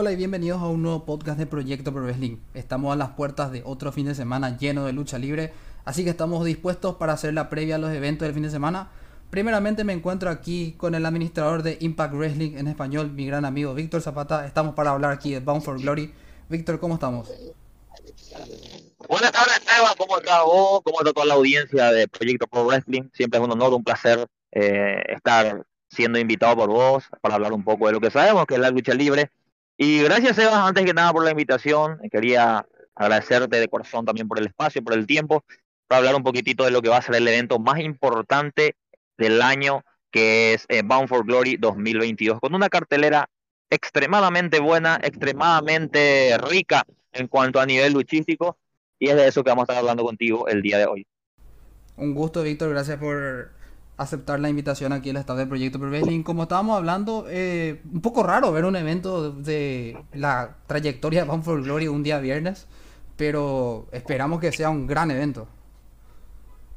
Hola y bienvenidos a un nuevo podcast de Proyecto Pro Wrestling. Estamos a las puertas de otro fin de semana lleno de lucha libre, así que estamos dispuestos para hacer la previa a los eventos del fin de semana. Primeramente me encuentro aquí con el administrador de Impact Wrestling en español, mi gran amigo Víctor Zapata. Estamos para hablar aquí de Bound for Glory. Víctor, ¿cómo estamos? Buenas tardes, Esteban. ¿Cómo estás vos? ¿Cómo está toda la audiencia de Proyecto Pro Wrestling? Siempre es un honor, un placer eh, estar siendo invitado por vos para hablar un poco de lo que sabemos, que es la lucha libre. Y gracias, Eva, antes que nada por la invitación. Quería agradecerte de corazón también por el espacio, por el tiempo, para hablar un poquitito de lo que va a ser el evento más importante del año, que es eh, Bound for Glory 2022, con una cartelera extremadamente buena, extremadamente rica en cuanto a nivel luchístico, y es de eso que vamos a estar hablando contigo el día de hoy. Un gusto, Víctor, gracias por aceptar la invitación aquí al estado del Proyecto Pro Como estábamos hablando, eh, un poco raro ver un evento de la trayectoria de Bound for Glory un día viernes, pero esperamos que sea un gran evento.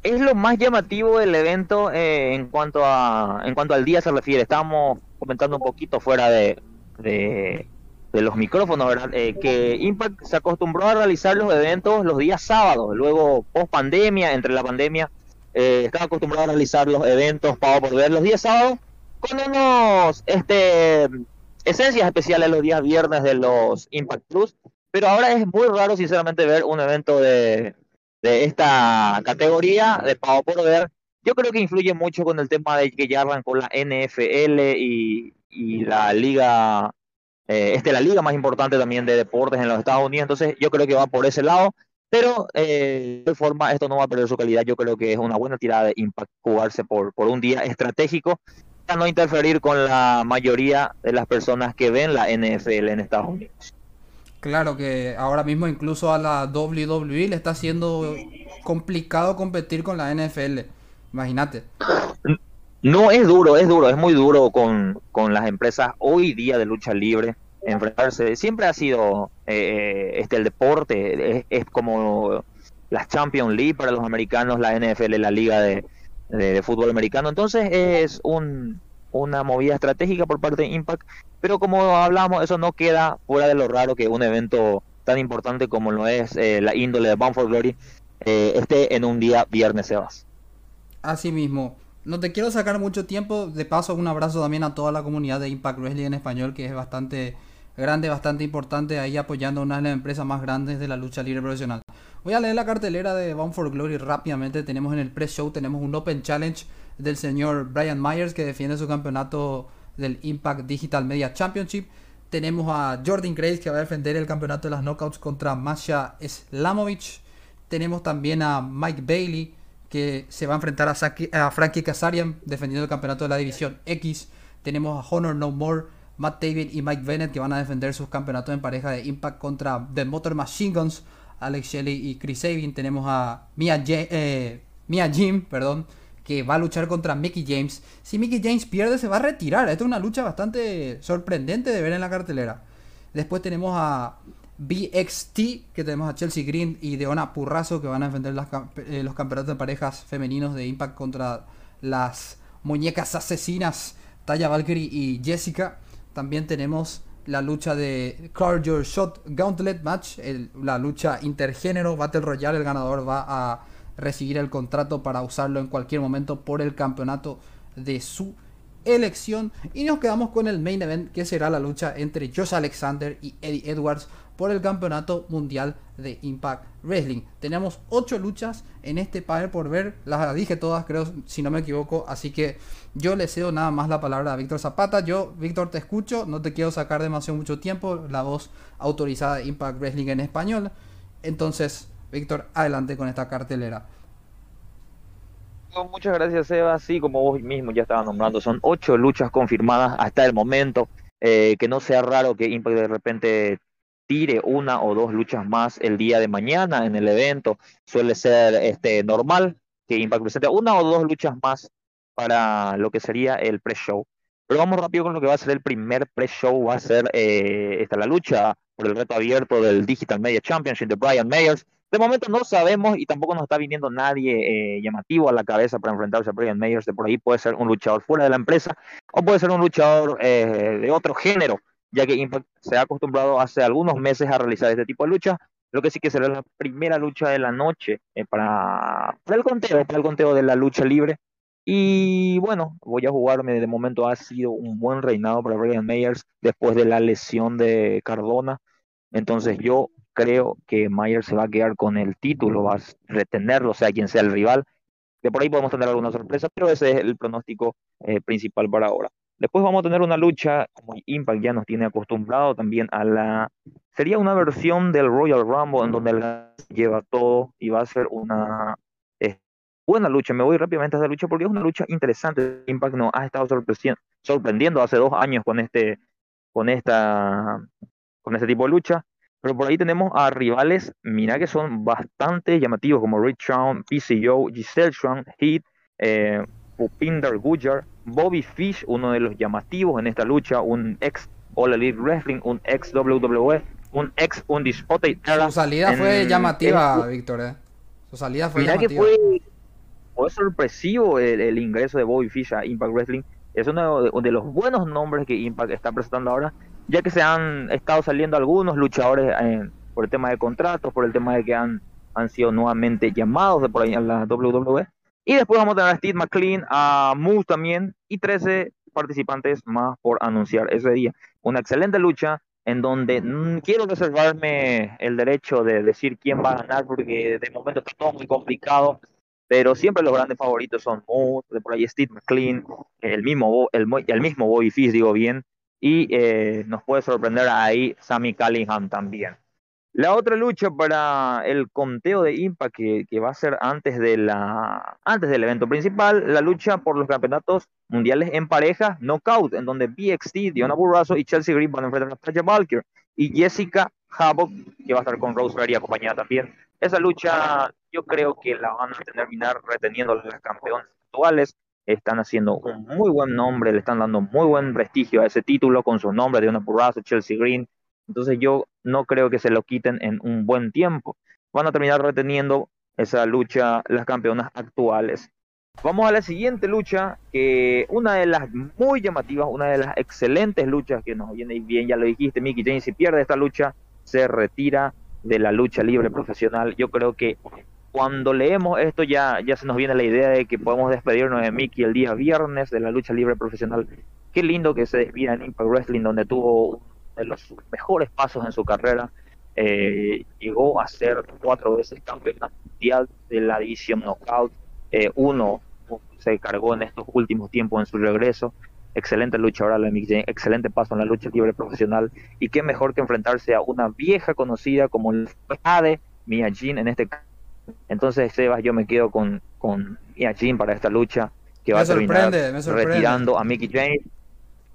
Es lo más llamativo del evento eh, en cuanto a en cuanto al día se refiere. Estábamos comentando un poquito fuera de, de, los micrófonos, ¿verdad? Eh, que Impact se acostumbró a realizar los eventos los días sábados, luego post pandemia, entre la pandemia eh, estaba acostumbrado a realizar los eventos para por ver los días sábados con unos este esencias especiales los días viernes de los Impact Plus, pero ahora es muy raro sinceramente ver un evento de, de esta categoría de pago por ver. Yo creo que influye mucho con el tema de que ya arrancó la NFL y, y la liga, eh, este la liga más importante también de deportes en los Estados Unidos, entonces yo creo que va por ese lado. Pero eh, de forma, esto no va a perder su calidad. Yo creo que es una buena tirada de Impact jugarse por, por un día estratégico para no interferir con la mayoría de las personas que ven la NFL en Estados Unidos. Claro que ahora mismo incluso a la WWE le está siendo complicado competir con la NFL. Imagínate. No es duro, es duro, es muy duro con, con las empresas hoy día de lucha libre enfrentarse. Siempre ha sido eh, este el deporte, es, como la Champions League para los americanos, la NFL, la liga de, fútbol americano. Entonces es un, una movida estratégica por parte de Impact, pero como hablamos, eso no queda fuera de lo raro que un evento tan importante como lo es eh, la índole de Bound for Glory eh, esté en un día viernes, Sebas. Así mismo. No te quiero sacar mucho tiempo. De paso, un abrazo también a toda la comunidad de Impact Wrestling en español, que es bastante grande, bastante importante, ahí apoyando a una de las empresas más grandes de la lucha libre profesional. Voy a leer la cartelera de Bound for Glory rápidamente. Tenemos en el pre-show, tenemos un Open Challenge del señor Brian Myers que defiende su campeonato del Impact Digital Media Championship. Tenemos a Jordan Grace que va a defender el campeonato de las knockouts contra Masha Slamovich. Tenemos también a Mike Bailey que se va a enfrentar a, a Frankie Kazarian defendiendo el campeonato de la división X. Tenemos a Honor No More Matt David y Mike Bennett que van a defender sus campeonatos en pareja de Impact contra The Motor Machine Guns, Alex Shelley y Chris Sabin. Tenemos a Mia, eh, Mia Jim, perdón, que va a luchar contra Mickey James. Si Mickey James pierde, se va a retirar. Esta es una lucha bastante sorprendente de ver en la cartelera. Después tenemos a BXT, que tenemos a Chelsea Green y Deona Purrazo, que van a defender eh, los campeonatos de parejas femeninos de Impact contra las muñecas asesinas Taya Valkyrie y Jessica. También tenemos la lucha de Card Your Shot Gauntlet Match, la lucha intergénero Battle Royale. El ganador va a recibir el contrato para usarlo en cualquier momento por el campeonato de su elección. Y nos quedamos con el main event que será la lucha entre Josh Alexander y Eddie Edwards por el campeonato mundial de Impact Wrestling. Tenemos 8 luchas en este panel por ver, las dije todas creo si no me equivoco, así que yo le cedo nada más la palabra a Víctor Zapata. Yo, Víctor, te escucho, no te quiero sacar demasiado mucho tiempo, la voz autorizada de Impact Wrestling en español. Entonces, Víctor, adelante con esta cartelera. Muchas gracias, Eva. Sí, como vos mismo ya estaba nombrando, son ocho luchas confirmadas hasta el momento. Eh, que no sea raro que Impact de repente tire una o dos luchas más el día de mañana en el evento. Suele ser este, normal que Impact presente una o dos luchas más para lo que sería el pre-show. Pero vamos rápido con lo que va a ser el primer pre-show. Va a ser eh, esta, la lucha por el reto abierto del Digital Media Championship de Brian Mayers. De momento no sabemos y tampoco nos está viniendo nadie eh, llamativo a la cabeza para enfrentarse a Brian Mayers. De por ahí puede ser un luchador fuera de la empresa o puede ser un luchador eh, de otro género ya que Impact se ha acostumbrado hace algunos meses a realizar este tipo de lucha, lo que sí que será la primera lucha de la noche eh, para, para, el conteo, para el conteo de la lucha libre. Y bueno, voy a jugarme, de momento ha sido un buen reinado para Brian Myers después de la lesión de Cardona. Entonces yo creo que Myers se va a quedar con el título, va a retenerlo, sea quien sea el rival. De por ahí podemos tener alguna sorpresa, pero ese es el pronóstico eh, principal para ahora. Después vamos a tener una lucha, como Impact ya nos tiene acostumbrado también a la... Sería una versión del Royal Rumble en donde el lleva todo y va a ser una eh, buena lucha. Me voy rápidamente a esa lucha porque es una lucha interesante. Impact nos ha estado sorprendiendo hace dos años con este, con esta, con este tipo de lucha. Pero por ahí tenemos a rivales, mira que son bastante llamativos, como Rich Shawn, PCO, Giselle Shawn, Heat, eh, Pupinder Gujar, Bobby Fish, uno de los llamativos en esta lucha, un ex All Elite Wrestling, un ex WWE, un ex Undisputed Era. Su salida fue llamativa, Víctor. Eh. Su salida fue llamativa. que fue, fue sorpresivo el, ingreso de Bobby Fish a Impact Wrestling. Es uno de los buenos nombres que Impact está presentando ahora ya que se han estado saliendo algunos luchadores eh, por el tema de contratos, por el tema de que han, han sido nuevamente llamados de por ahí a la WWE. Y después vamos a tener a Steve McLean, a Moose también, y 13 participantes más por anunciar ese día. Una excelente lucha en donde mm, quiero reservarme el derecho de decir quién va a ganar, porque de momento está todo muy complicado, pero siempre los grandes favoritos son Moose, de por ahí Steve McLean, el mismo, el, el mismo Bobby Fish, digo bien, y eh, nos puede sorprender ahí Sammy Callihan también. La otra lucha para el conteo de Impact que, va a ser antes, del evento principal, la lucha por los campeonatos mundiales en pareja, knockout, en donde BXT, Diona Burrazo y Chelsea Green van a enfrentar a Tasha Valkyr y Jessica Havoc, que va a estar con Rosemary acompañada también. Esa lucha yo creo que la van a terminar reteniendo las campeones actuales están haciendo un muy buen nombre, le están dando muy buen prestigio a ese título con su nombre de una Purrazo, Chelsea Green. Entonces yo no creo que se lo quiten en un buen tiempo. Van a terminar reteniendo esa lucha las campeonas actuales. Vamos a la siguiente lucha, que una de las muy llamativas, una de las excelentes luchas que nos viene bien, ya lo dijiste, Mickey James, si pierde esta lucha, se retira de la lucha libre profesional. Yo creo que cuando leemos esto ya, ya se nos viene la idea de que podemos despedirnos de Mickey el día viernes de la lucha libre profesional. Qué lindo que se despida en Impact Wrestling, donde tuvo de los mejores pasos en su carrera. Eh, llegó a ser cuatro veces campeón mundial de la división Knockout. Eh, uno se cargó en estos últimos tiempos en su regreso. Excelente lucha ahora excelente paso en la lucha libre profesional. Y qué mejor que enfrentarse a una vieja conocida como el Ade Mia Jean en este caso entonces, Sebas, yo me quedo con, con Jin para esta lucha que va a terminar retirando a Mickey James.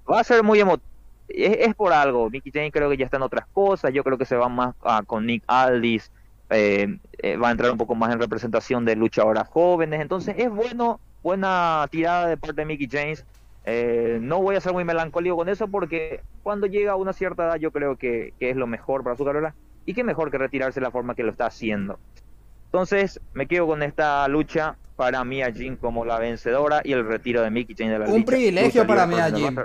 Va a ser muy emotivo. Es, por algo. Mickey James creo que ya está en otras cosas. Yo creo que se va más con Nick Aldis. Eh, eh, va a entrar un poco más en representación de luchadoras jóvenes. Entonces, es bueno, buena tirada de parte de Mickey James. Eh, no voy a ser muy melancólico con eso porque cuando llega a una cierta edad yo creo que, que es lo mejor para su carrera y que mejor que retirarse de la forma que lo está haciendo. Entonces me quedo con esta lucha para Mia Jin como la vencedora y el retiro de Mickey Chain de la Un privilegio para Mia Jin.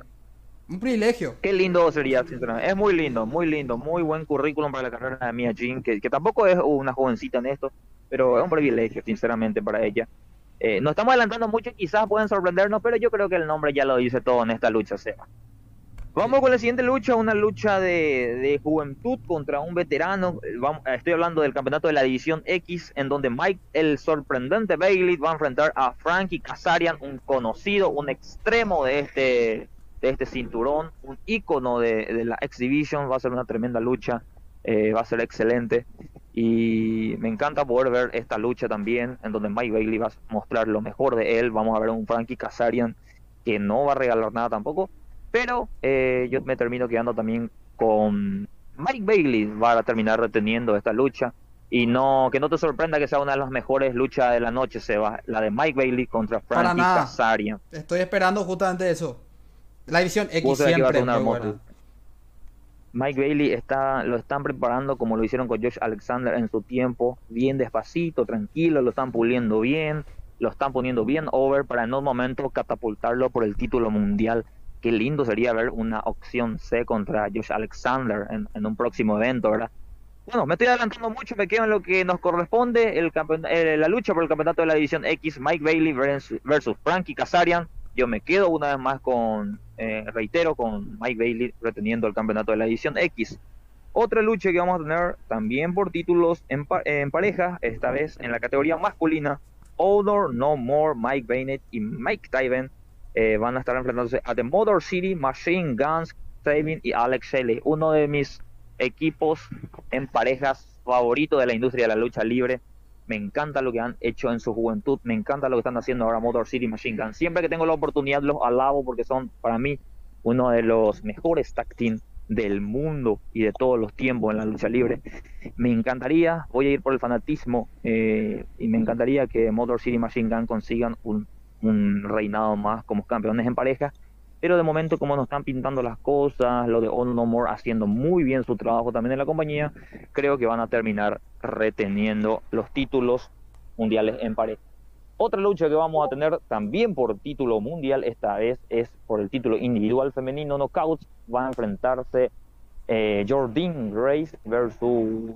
Un privilegio. Qué lindo sería, sinceramente. Es muy lindo, muy lindo, muy buen currículum para la carrera de Mia Jin, que, tampoco es una jovencita en esto, pero es un privilegio, sinceramente, para ella. Eh, nos estamos adelantando mucho, quizás pueden sorprendernos, pero yo creo que el nombre ya lo dice todo en esta lucha, Seba. Vamos con la siguiente lucha, una lucha de, juventud contra un veterano. Vamos, estoy hablando del campeonato de la División X, en donde Mike, el sorprendente Bailey, va a enfrentar a Frankie Kazarian, un conocido, un extremo de este, de este cinturón, un ícono de, la X Division. Va a ser una tremenda lucha, eh, va a ser excelente. Y me encanta poder ver esta lucha también, en donde Mike Bailey va a mostrar lo mejor de él. Vamos a ver a un Frankie Kazarian que no va a regalar nada tampoco pero eh, yo me termino quedando también con Mike Bailey, va a terminar reteniendo esta lucha. Y no que no te sorprenda que sea una de las mejores luchas de la noche, Seba, la de Mike Bailey contra Frankie Kazarian. Estoy esperando justamente eso. La división X siempre. Mike Bailey está, lo están preparando como lo hicieron con Josh Alexander en su tiempo, bien despacito, tranquilo, lo están puliendo bien, lo están poniendo bien over para en un momento catapultarlo por el título mundial qué lindo sería ver una opción C contra Josh Alexander en, un próximo evento, ¿verdad? Bueno, me estoy adelantando mucho, me quedo en lo que nos corresponde, el eh, la lucha por el campeonato de la división X, Mike Bailey versus, Frankie Kazarian. Yo me quedo una vez más con, eh, reitero, con Mike Bailey reteniendo el campeonato de la división X. Otra lucha que vamos a tener también por títulos en, pareja, esta vez en la categoría masculina. Odor No More, Mike Bennett y Mike Tyven eh, van a estar enfrentándose a The Motor City, Machine Guns, Saving y Alex Shelley, uno de mis equipos en parejas favoritos de la industria de la lucha libre. Me encanta lo que han hecho en su juventud, me encanta lo que están haciendo ahora Motor City Machine Guns. Siempre que tengo la oportunidad los alabo porque son para mí uno de los mejores tag team del mundo y de todos los tiempos en la lucha libre. Me encantaría, voy a ir por el fanatismo eh, y me encantaría que Motor City Machine Gun consigan un, reinado más como campeones en pareja. Pero de momento, como nos están pintando las cosas, lo de On No More haciendo muy bien su trabajo también en la compañía, creo que van a terminar reteniendo los títulos mundiales en pareja. Otra lucha que vamos a tener también por título mundial, esta vez es por el título individual femenino Knockouts. Va a enfrentarse eh, Jordan Grace versus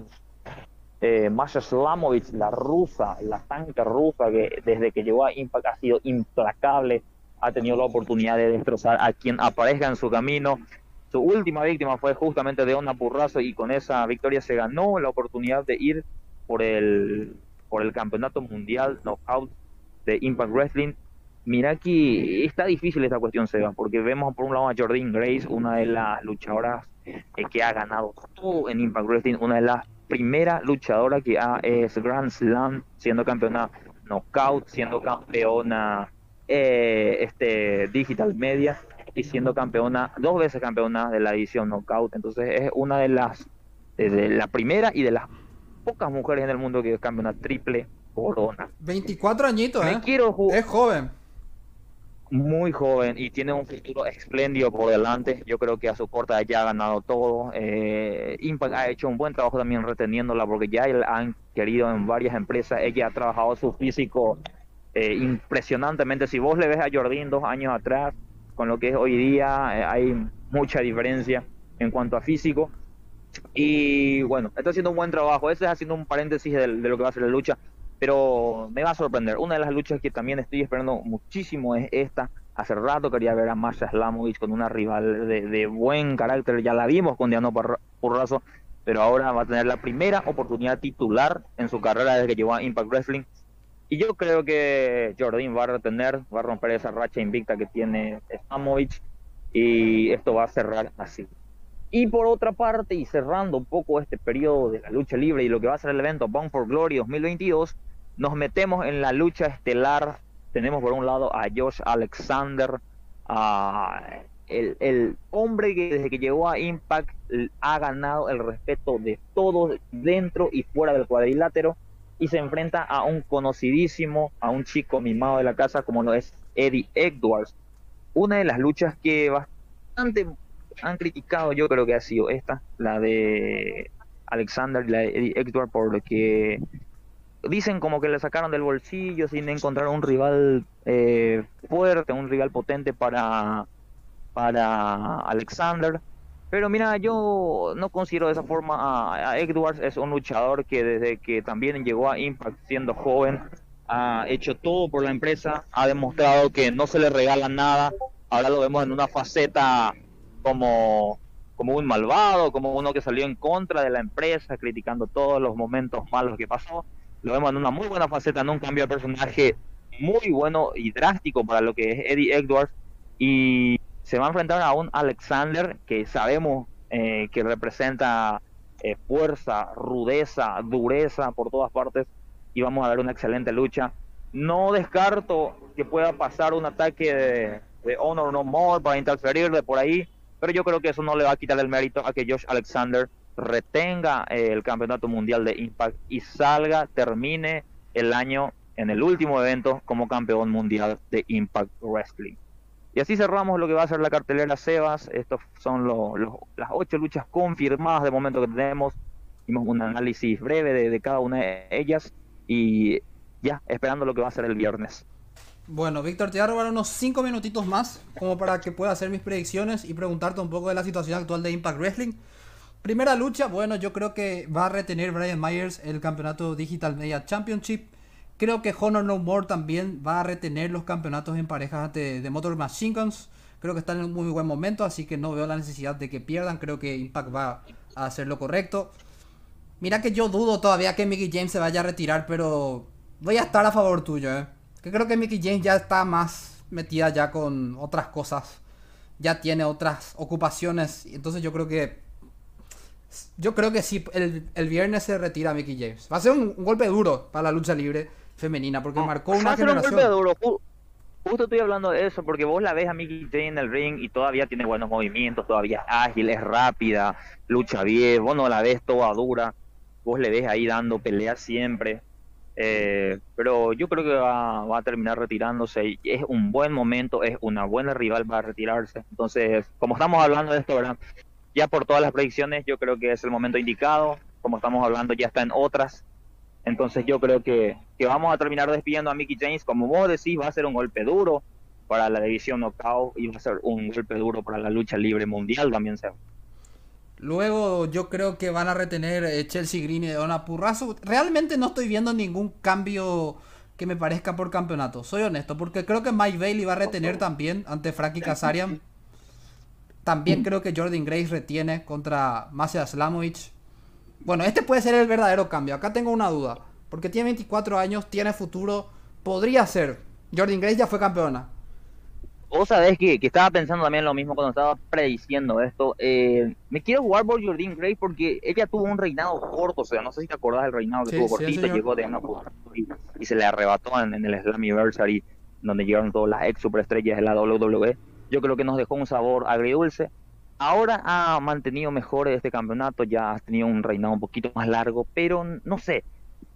eh, Masha Slamovich, la rusa, la tanque rusa que desde que llegó a Impact ha sido implacable. Ha tenido la oportunidad de destrozar a quien aparezca en su camino. Su última víctima fue justamente de Ona Purrazo y con esa victoria se ganó la oportunidad de ir por el, por el campeonato mundial Knockout de Impact Wrestling. Mira que está difícil esta cuestión, Seba, porque vemos por un lado a Jordan Grace, una de las luchadoras eh, que ha ganado todo en Impact Wrestling, una de las primeras luchadoras que ha, es Grand Slam, siendo campeona Knockout, siendo campeona eh, este Digital Media y siendo campeona, dos veces campeona de la edición Knockout. Entonces es una de las, de la primera y de las pocas mujeres en el mundo que es campeona triple corona. 24 añitos, ¿eh? quiero es joven. Muy joven y tiene un futuro espléndido por delante. Yo creo que a su corta ya ha ganado todo. Eh, Impact ha hecho un buen trabajo también reteniéndola porque ya la han querido en varias empresas. Ella ha trabajado su físico eh, impresionantemente. Si vos le ves a Jordín dos años atrás con lo que es hoy día, eh, hay mucha diferencia en cuanto a físico. Y bueno, está haciendo un buen trabajo. Ese es haciendo un paréntesis de, de, lo que va a ser la lucha pero me va a sorprender. Una de las luchas que también estoy esperando muchísimo es esta. Hace rato quería ver a Masha Slamovich con una rival de, buen carácter, ya la vimos con Diano Porrazo, pero ahora va a tener la primera oportunidad titular en su carrera desde que llegó a Impact Wrestling. Y yo creo que Jordan va a retener, va a romper esa racha invicta que tiene Slamovich y esto va a cerrar así. Y por otra parte, y cerrando un poco este periodo de la lucha libre y lo que va a ser el evento Bound for Glory 2022, nos metemos en la lucha estelar. Tenemos por un lado a Josh Alexander, el, hombre que desde que llegó a Impact ha ganado el respeto de todos dentro y fuera del cuadrilátero y se enfrenta a un conocidísimo, a un chico mimado de la casa como lo es Eddie Edwards. Una de las luchas que bastante han criticado, yo creo que ha sido esta, la de Alexander y la de Eddie Edwards, porque dicen como que le sacaron del bolsillo sin encontrar un rival eh, fuerte, un rival potente para, para Alexander. Pero mira, yo no considero de esa forma a, Edwards, es un luchador que desde que también llegó a Impact siendo joven, ha hecho todo por la empresa, ha demostrado que no se le regala nada, ahora lo vemos en una faceta como, como un malvado, como uno que salió en contra de la empresa, criticando todos los momentos malos que pasó lo vemos en una muy buena faceta, en un cambio de personaje muy bueno y drástico para lo que es Eddie Edwards. Y se va a enfrentar a un Alexander que sabemos eh, que representa eh, fuerza, rudeza, dureza por todas partes. Y vamos a dar una excelente lucha. No descarto que pueda pasar un ataque de, de Honor No More para interferir de por ahí. Pero yo creo que eso no le va a quitar el mérito a que Josh Alexander retenga eh, el campeonato mundial de Impact y salga, termine el año en el último evento como campeón mundial de Impact Wrestling. Y así cerramos lo que va a ser la cartelera Sebas. Estos son las ocho luchas confirmadas de momento que tenemos. Hicimos un análisis breve de, de cada una de ellas y ya esperando lo que va a ser el viernes. Bueno, Víctor, te voy a robar unos 5 minutitos más como para que pueda hacer mis predicciones y preguntarte un poco de la situación actual de Impact Wrestling. Primera lucha, bueno, yo creo que va a retener Brian Myers el campeonato Digital Media Championship. Creo que Honor No More también va a retener los campeonatos en parejas de, de Motor Machine Guns. Creo que están en un muy buen momento, así que no veo la necesidad de que pierdan. Creo que Impact va a hacer lo correcto. Mira que yo dudo todavía que Mickey James se vaya a retirar, pero voy a estar a favor tuyo, ¿eh? Que creo que Mickey James ya está más metida ya con otras cosas. Ya tiene otras ocupaciones. Entonces yo creo que... Yo creo que sí, el, viernes se retira Mickey James. Va a ser un, golpe duro para la lucha libre femenina, porque marcó una generación. Un golpe duro. Justo estoy hablando de eso, porque vos la ves a Mickey James en el ring y todavía tiene buenos movimientos, todavía es ágil, es rápida, lucha bien, vos no la ves toda dura, vos le ves ahí dando peleas siempre. Eh, pero yo creo que va, a terminar retirándose y es un buen momento, es una buena rival para retirarse. Entonces, como estamos hablando de esto, ¿verdad? ya por todas las predicciones, yo creo que es el momento indicado. Como estamos hablando, ya está en otras. Entonces, yo creo que, que vamos a terminar despidiendo a Mickey James. Como vos decís, va a ser un golpe duro para la división knockout y va a ser un golpe duro para la lucha libre mundial también. Se Luego yo creo que van a retener eh, Chelsea Green y Donna Purrazo. Realmente no estoy viendo ningún cambio que me parezca por campeonato. Soy honesto, porque creo que Mike Bailey va a retener también ante Frankie Kazarian. También creo que Jordan Grace retiene contra Masia Slamovich. Bueno, este puede ser el verdadero cambio. Acá tengo una duda. Porque tiene 24 años, tiene futuro. Podría ser. Jordan Grace ya fue campeona. Vos sabés que, que, estaba pensando también lo mismo cuando estaba prediciendo esto. Eh, me quiero jugar por Jordan Gray porque ella tuvo un reinado corto. O sea, no sé si te acordás del reinado que tuvo cortito. llegó de una y, y, se le arrebató en, el Slammiversary, donde llegaron todas las ex superestrellas de la WWE. Yo creo que nos dejó un sabor agridulce. Ahora ha mantenido mejor este campeonato, ya ha tenido un reinado un poquito más largo, pero no sé.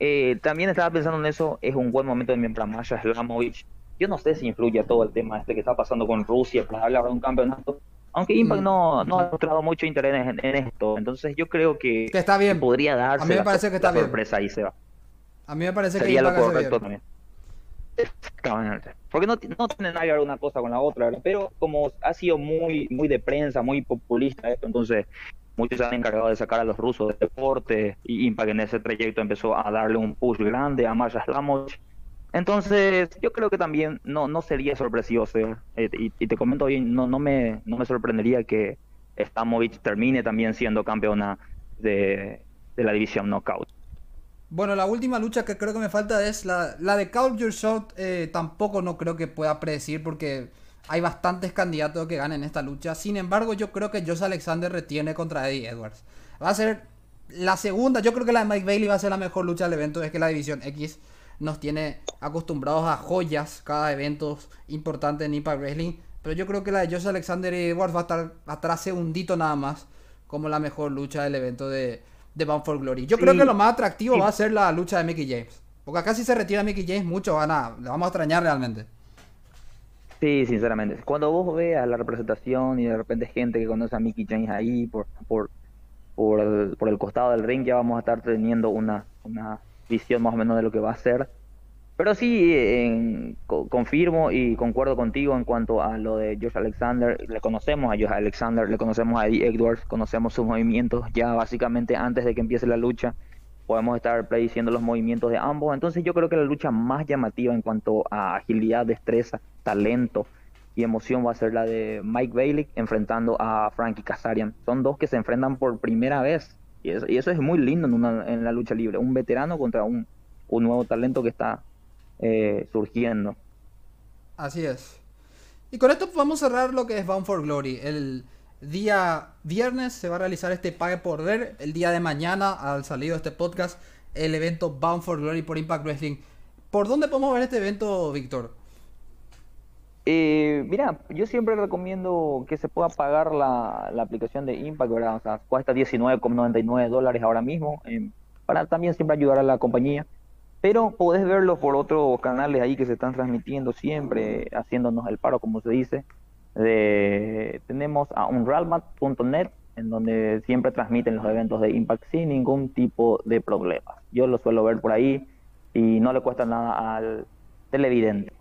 Eh, también estaba pensando en eso. Es un buen momento de mientras Masha Slamovich yo no sé si influye todo el tema este que está pasando con Rusia para hablar de un campeonato. Aunque Impact mm. no, no ha mostrado mucho interés en, esto. Entonces yo creo que, está bien. podría darse a mí me parece que está bien. sorpresa ahí se va. A mí me parece que Sería lo correcto también. Porque no, no tiene nada que ver una cosa con la otra, ¿verdad? Pero como ha sido muy, muy de prensa, muy populista esto, entonces muchos se han encargado de sacar a los rusos del deporte y Impact en ese trayecto empezó a darle un push grande a Masha Slamovich entonces, yo creo que también no, no sería sorpresivo, eh, y, te comento bien, no, no, me, no me sorprendería que Stamovich termine también siendo campeona de, la división Knockout. Bueno, la última lucha que creo que me falta es la, de Culture Shot. Eh, tampoco no creo que pueda predecir porque hay bastantes candidatos que ganen esta lucha. Sin embargo, yo creo que Josh Alexander retiene contra Eddie Edwards. Va a ser la segunda. Yo creo que la de Mike Bailey va a ser la mejor lucha del evento. Es que la división X nos tiene acostumbrados a joyas cada evento importante en Impact Wrestling. Pero yo creo que la de Josh Alexander y Edwards va a estar atrás segundito nada más como la mejor lucha del evento de, de Bound for Glory. Yo creo que lo más atractivo va a ser la lucha de Mickey James. Porque acá si se retira Mickey James, mucho van a, le vamos a extrañar realmente. Sí, sinceramente. Cuando vos veas la representación y de repente gente que conoce a Mickey James ahí por, por, por, el, por el costado del ring, ya vamos a estar teniendo una, una visión más o menos de lo que va a ser. Pero sí, confirmo y concuerdo contigo en cuanto a lo de Josh Alexander. Le conocemos a Josh Alexander, le conocemos a Eddie Edwards, conocemos sus movimientos ya básicamente antes de que empiece la lucha. Podemos estar prediciendo los movimientos de ambos. Entonces yo creo que la lucha más llamativa en cuanto a agilidad, destreza, talento y emoción va a ser la de Mike Bailey enfrentando a Frankie Kazarian. Son dos que se enfrentan por primera vez y eso, es muy lindo en, una, en la lucha libre. Un veterano contra un, nuevo talento que está eh, surgiendo. Así es. Y con esto vamos a cerrar lo que es Bound for Glory. El día viernes se va a realizar este Pague por Ver. El día de mañana, al salido de este podcast, el evento Bound for Glory por Impact Wrestling. ¿Por dónde podemos ver este evento, Víctor? Eh, mira, yo siempre recomiendo que se pueda pagar la, aplicación de Impact, ¿verdad? O sea, cuesta 19,99 dólares ahora mismo, eh, para también siempre ayudar a la compañía. Pero podés verlo por otros canales ahí que se están transmitiendo siempre, haciéndonos el paro, como se dice. tenemos a unrealmat.net, en donde siempre transmiten los eventos de Impact sin ningún tipo de problemas. Yo lo suelo ver por ahí y no le cuesta nada al televidente.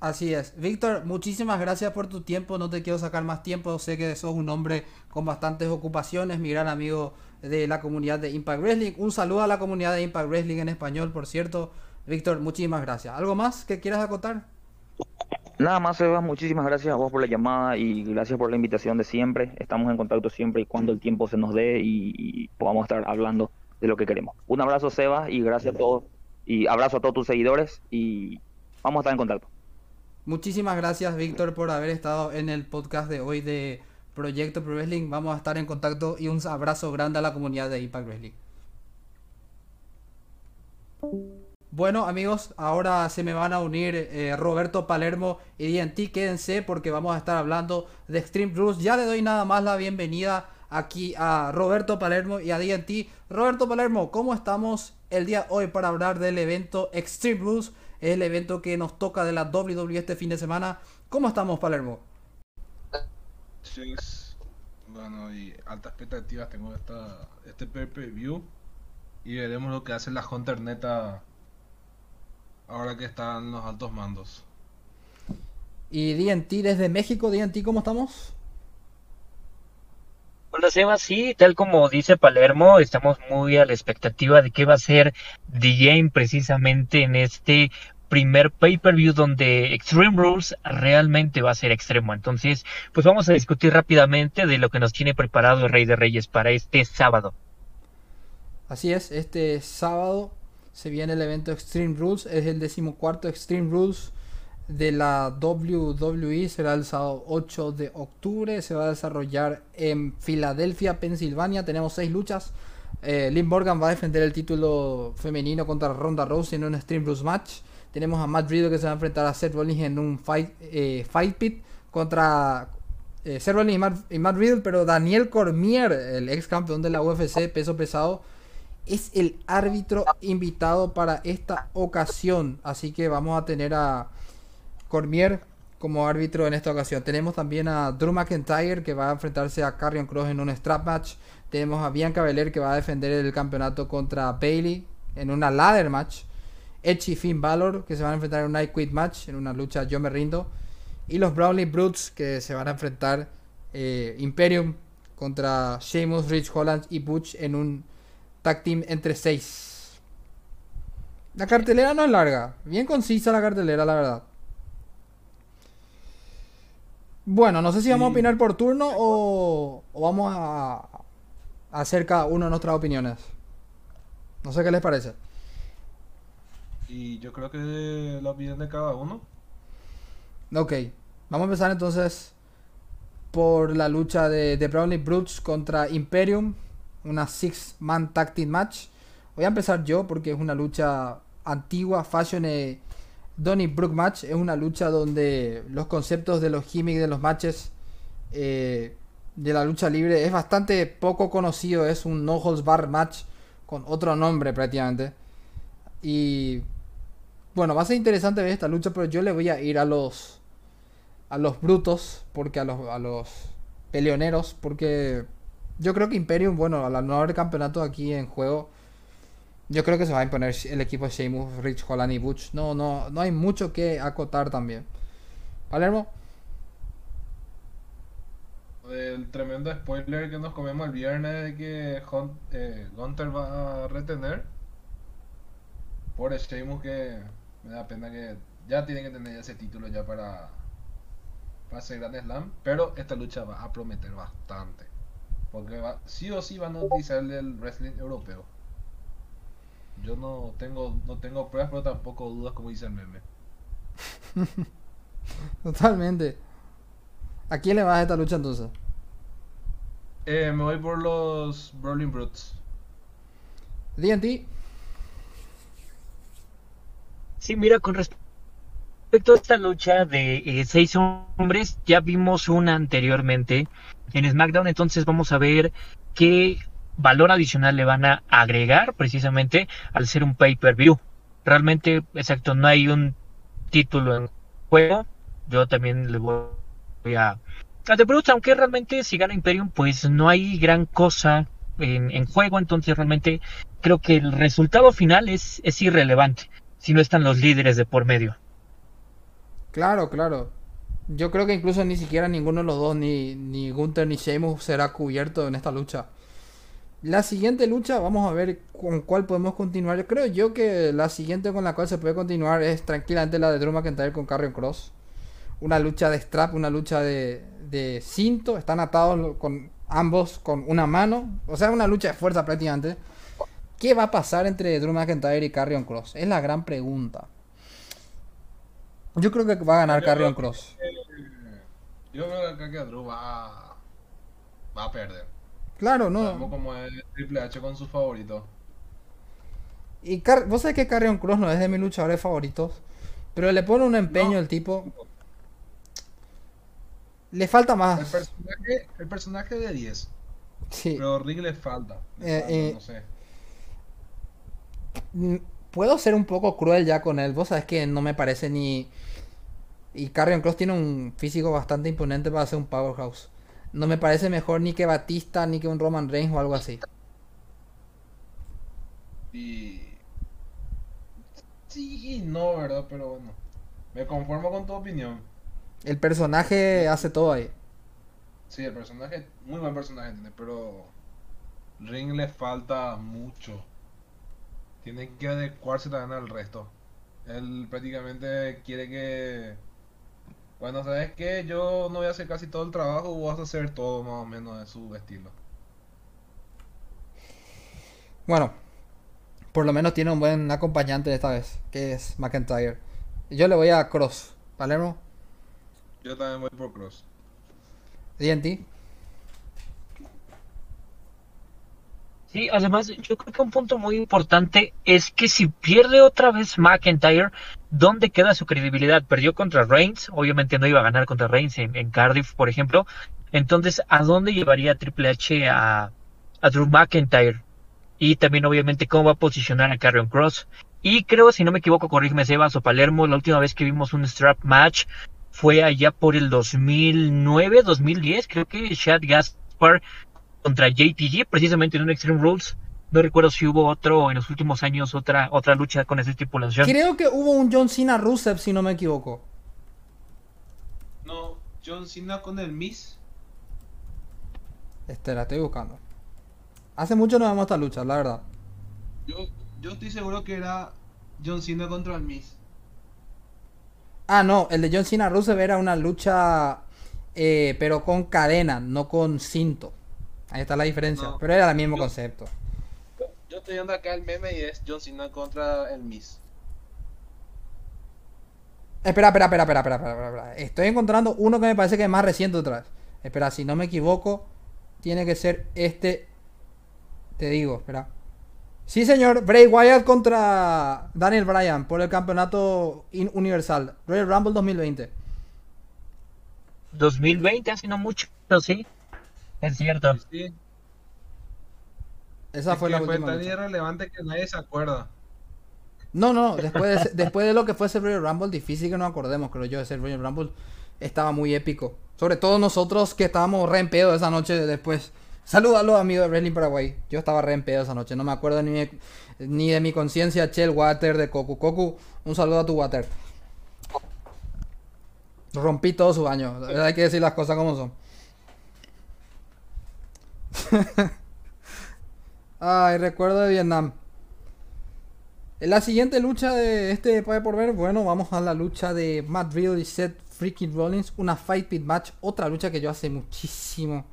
Así es. Víctor, muchísimas gracias por tu tiempo. No te quiero sacar más tiempo. Sé que sos un hombre con bastantes ocupaciones, mi gran amigo de la comunidad de Impact Wrestling. Un saludo a la comunidad de Impact Wrestling en español, por cierto. Víctor, muchísimas gracias. ¿Algo más que quieras acotar? Nada más, Eva, muchísimas gracias a vos por la llamada y gracias por la invitación de siempre. Estamos en contacto siempre y cuando el tiempo se nos dé y, podamos estar hablando de lo que queremos. Un abrazo, Seba, y gracias a todos. Y abrazo a todos tus seguidores y vamos a estar en contacto. Muchísimas gracias, Víctor, por haber estado en el podcast de hoy de Proyecto Pro Wrestling. Vamos a estar en contacto y un abrazo grande a la comunidad de Impact Wrestling. Bueno amigos, ahora se me van a unir eh, Roberto Palermo y DNT. Quédense porque vamos a estar hablando de Extreme Rules. Ya le doy nada más la bienvenida aquí a Roberto Palermo y a DNT. Roberto Palermo, ¿cómo estamos el día hoy para hablar del evento Extreme Rules? Es el evento que nos toca de la WWE este fin de semana. ¿Cómo estamos Palermo? Bueno, y altas expectativas tengo esta, este pay-per-view. Y veremos lo que hace la Hunter Neta ahora que están los altos mandos. Y DNT desde México, DNT, ¿cómo estamos? Hola Seba, sí, tal como dice Palermo, estamos muy a la expectativa de qué va a ser The Game precisamente en este primer pay-per-view donde Extreme Rules realmente va a ser extremo. Entonces, pues vamos a discutir rápidamente de lo que nos tiene preparado el Rey de Reyes para este sábado. Así es, este sábado se viene el evento Extreme Rules, es el decimocuarto Extreme Rules de la WWE, será el sábado 8 de octubre, se va a desarrollar en Filadelfia, Pensilvania, tenemos seis luchas. Eh, Lynn Morgan va a defender el título femenino contra Ronda Rousey en un Extreme Rules match. Tenemos a Matt Riddle que se va a enfrentar a Seth Rollins en un fight, eh, fight pit contra eh, Seth Rollins y Matt, Riddle, pero Daniel Cormier, el ex campeón de la UFC peso pesado, es el árbitro invitado para esta ocasión. Así que vamos a tener a Cormier como árbitro en esta ocasión. Tenemos también a Drew McIntyre que va a enfrentarse a Carrion Cross en un strap match. Tenemos a Bianca Belair que va a defender el campeonato contra Bailey en una ladder match. Edge y Finn Balor que se van a enfrentar en un Night Quit match, en una lucha yo me rindo. Y los Brownlee Brutes que se van a enfrentar eh, Imperium contra Sheamus, Rich Holland y Butch en un Tag Team entre 6. La cartelera no es larga. Bien concisa la cartelera, la verdad. Bueno, no sé si vamos a opinar por turno o, vamos a, a, hacer cada uno nuestras opiniones. No sé qué les parece. Y yo creo que la opinión de cada uno. Ok, vamos a empezar entonces por la lucha de, de Brownlee Brutes contra Imperium una Six Man Tag Match. Voy a empezar yo porque es una lucha antigua, Fashion eh, Donny Brook Match. Es una lucha donde los conceptos de los gimmicks de los matches eh, de la lucha libre es bastante poco conocido. Es un No Holds Bar Match con otro nombre prácticamente. Y bueno, va a ser interesante ver esta lucha, pero yo le voy a ir a los a los brutos, porque a los, a los peleoneros, porque yo creo que Imperium, bueno, al no haber campeonato aquí en juego, yo creo que se va a imponer el equipo Sheamus, Rich Holland y Butch. No, no, no hay mucho que acotar también. Palermo. El tremendo spoiler que nos comemos el viernes de que eh, Gunter va a retener. Por Sheamus que me da pena que ya tiene que tener ese título ya para, para ser Grand Slam. Pero esta lucha va a prometer bastante. Porque va, sí o sí van a utilizar el wrestling europeo. Yo no tengo, no tengo pruebas, pero tampoco dudas como dice el meme. Totalmente. ¿A quién le vas a esta lucha entonces? Eh, me voy por los Brawling Brutes. DNT. Sí, mira, con respecto a esta lucha de eh, seis hombres, ya vimos una anteriormente en SmackDown. Entonces vamos a ver qué valor adicional le van a agregar precisamente al ser un pay-per-view. Realmente, exacto, no hay un título en juego. Yo también le voy a... A The aunque realmente si gana Imperium, pues no hay gran cosa en, en, juego. Entonces realmente creo que el resultado final es, es irrelevante si no están los líderes de por medio. Claro, claro. Yo creo que incluso ni siquiera ninguno de los dos, ni, ni Gunther ni Sheamus, será cubierto en esta lucha. La siguiente lucha, vamos a ver con cuál podemos continuar. Yo creo yo que la siguiente con la cual se puede continuar es tranquilamente la de Drew McIntyre con Carrion Cross. Una lucha de strap, una lucha de, de cinto. Están atados con ambos con una mano. O sea, una lucha de fuerza prácticamente. ¿Qué va a pasar entre Drew McIntyre y Carrion Cross? Es la gran pregunta. Yo creo que va a ganar Carrion Cross. Yo creo que Drew va, va a perder. Claro, Sabemos no. como es Triple H con sus favoritos. Y Car- vos sabés que Carrion Cross no es de mis luchadores favoritos. Pero le pone un empeño No. el tipo. Le falta El más. personaje, el personaje de 10, Sí. pero Rick le falta. le Eh, falta, eh. no sé. Puedo ser un poco cruel ya con él. Vos sabés que no me parece ni. Y Carrion Cross tiene un físico bastante imponente para ser un powerhouse. No me parece mejor ni que Batista ni que un Roman Reigns o algo así. Y. Sí no, ¿verdad? Pero bueno. Me conformo con tu opinión. El personaje hace todo ahí. Sí, el personaje, muy buen personaje pero. Ring le falta mucho. Tiene que adecuarse también al resto. Él prácticamente quiere que. Bueno, ¿sabes qué? Yo no voy a hacer casi todo el trabajo, vos vas a hacer todo más o menos de su estilo. Bueno, por lo menos tiene un buen acompañante esta vez, que es McIntyre. Yo le voy a Cross. Palermo, Yo también voy por Cross. DNT. Sí, además yo creo que un punto muy importante es que si pierde otra vez McIntyre, ¿dónde queda su credibilidad? Perdió contra Reigns, obviamente no iba a ganar contra Reigns en, Cardiff, por ejemplo. Entonces, ¿a dónde llevaría Triple H a, a Drew McIntyre? Y también, obviamente, cómo va a posicionar a Carrion Cross. Y creo, si no me equivoco, corrígeme Sebas o Palermo, la última vez que vimos un strap match fue allá por el 2009, 2010, creo que Chad Gaspar contra JTG, precisamente en un Extreme Rules. No recuerdo si hubo otro en los últimos años, otra, otra lucha con esa estipulación. Creo que hubo un John Cena Rusev, si no me equivoco. No, John Cena con el Miss. Este, la estoy buscando. Hace mucho no vemos esta lucha, la verdad. Yo, yo estoy seguro que era John Cena contra el Miss. Ah, no, el de John Cena Rusev era una lucha, eh, pero con cadena, no con cinto. Ahí está la diferencia. No, pero era el mismo yo- concepto. Yo estoy viendo acá el meme y es John Cena contra el Miss. Espera, espera, espera, espera, espera, espera, espera, espera. Estoy encontrando uno que me parece que es más reciente otra vez. Espera, si no me equivoco, tiene que ser este. Te digo, espera. Sí, señor, Bray Wyatt contra Daniel Bryan por el campeonato in- universal. Royal Rumble 2020. 2020, hace no mucho, sí. Es cierto. Sí, Esa es fue que la fue última. tan lucha. irrelevante que nadie se acuerda. No, no, después de, después de lo que fue ese Royal Rumble, difícil que nos acordemos, creo yo. Ese Royal Rumble estaba muy épico. Sobre todo nosotros que estábamos re en pedo esa noche después. Saludos a los amigos de Wrestling Paraguay. Yo estaba re en pedo esa noche. No me acuerdo ni, de- ni de mi conciencia, Chel Water, de Coco. Coco, un saludo a tu Water. Rompí todo su baño. Hay que decir las cosas como son. Ay, recuerdo de Vietnam. En la siguiente lucha de este puede por ver, bueno, vamos a la lucha de Matt Riddle y Seth Freaking Rollins, una Fight Pit Match, otra lucha que yo hace muchísimo,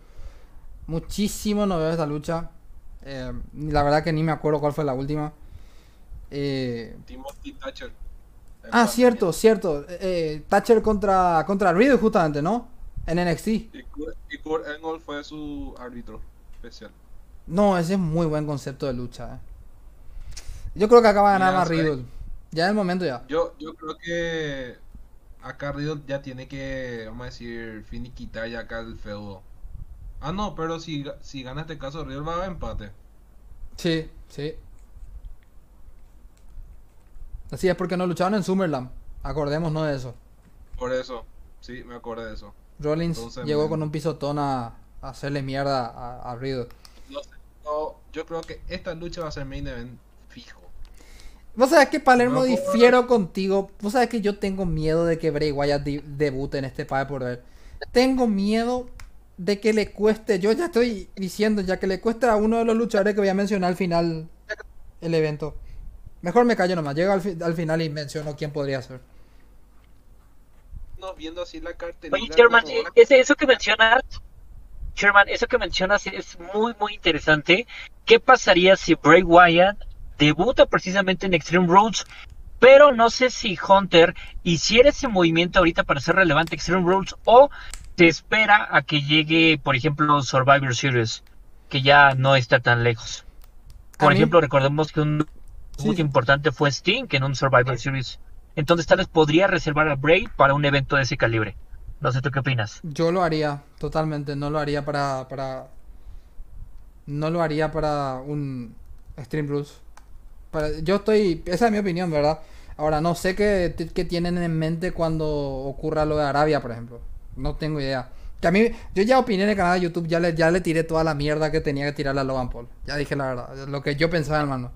muchísimo no veo esta lucha. Eh, la verdad que ni me acuerdo cuál fue la última. Eh, Timothy Thatcher. ah, cierto, cierto. Eh, Thatcher contra, contra Riddle justamente, ¿no? En NXT. Y Kurt, y Kurt Angle fue su árbitro especial. No, ese es muy buen concepto de lucha. eh. Yo creo que acaba de ganar más. Riddle. Ya en el momento ya. Yo, yo creo que acá Riddle ya tiene que, vamos a decir, finiquitar ya acá el feudo. Ah, no, pero si, si gana este caso, Riddle va a empate. Sí, sí. Así es porque no luchaban en Summerland. Acordémonos de eso. Por eso, sí, me acordé de eso. Rollins Entonces, llegó con un pisotón a hacerle mierda a, a Riddle. No sé, no, yo creo que esta lucha va a ser main event fijo. Vos sabés que Palermo No, difiero contigo. Vos sabés que yo tengo miedo de que Bray Wyatt debute en este Pague por ver. Tengo miedo de que le cueste. Yo ya estoy diciendo ya que le cueste a uno de los luchadores que voy a mencionar al final el evento. Mejor me callo nomás. Llego al, fi- al final y menciono quién podría ser. No, viendo así la cartelera. Oye, como eh, ese- eso que mencionas, Sherman, eso que mencionas es muy, muy interesante. ¿Qué pasaría si Bray Wyatt debuta precisamente en Extreme Rules? Pero no sé si Hunter hiciera ese movimiento ahorita para ser relevante Extreme Rules o se espera a que llegue, por ejemplo, Survivor Series, que ya no está tan lejos. Por ejemplo, recordemos que un Sí, muy importante fue Sting en un Survivor Series. Entonces tal vez podría reservar a Bray para un evento de ese calibre. No sé tú qué opinas. Yo lo haría, totalmente. No lo haría para. para... No lo haría para un Stream Rules. Para... Yo estoy. Esa es mi opinión, ¿verdad? Ahora, no sé qué, qué tienen en mente cuando ocurra lo de Arabia, por ejemplo. No tengo idea. Que a mí, yo ya opiné en el canal de YouTube, ya le, ya le tiré toda la mierda que tenía que tirarle a Logan Paul. Ya dije la verdad, lo que yo pensaba, hermano.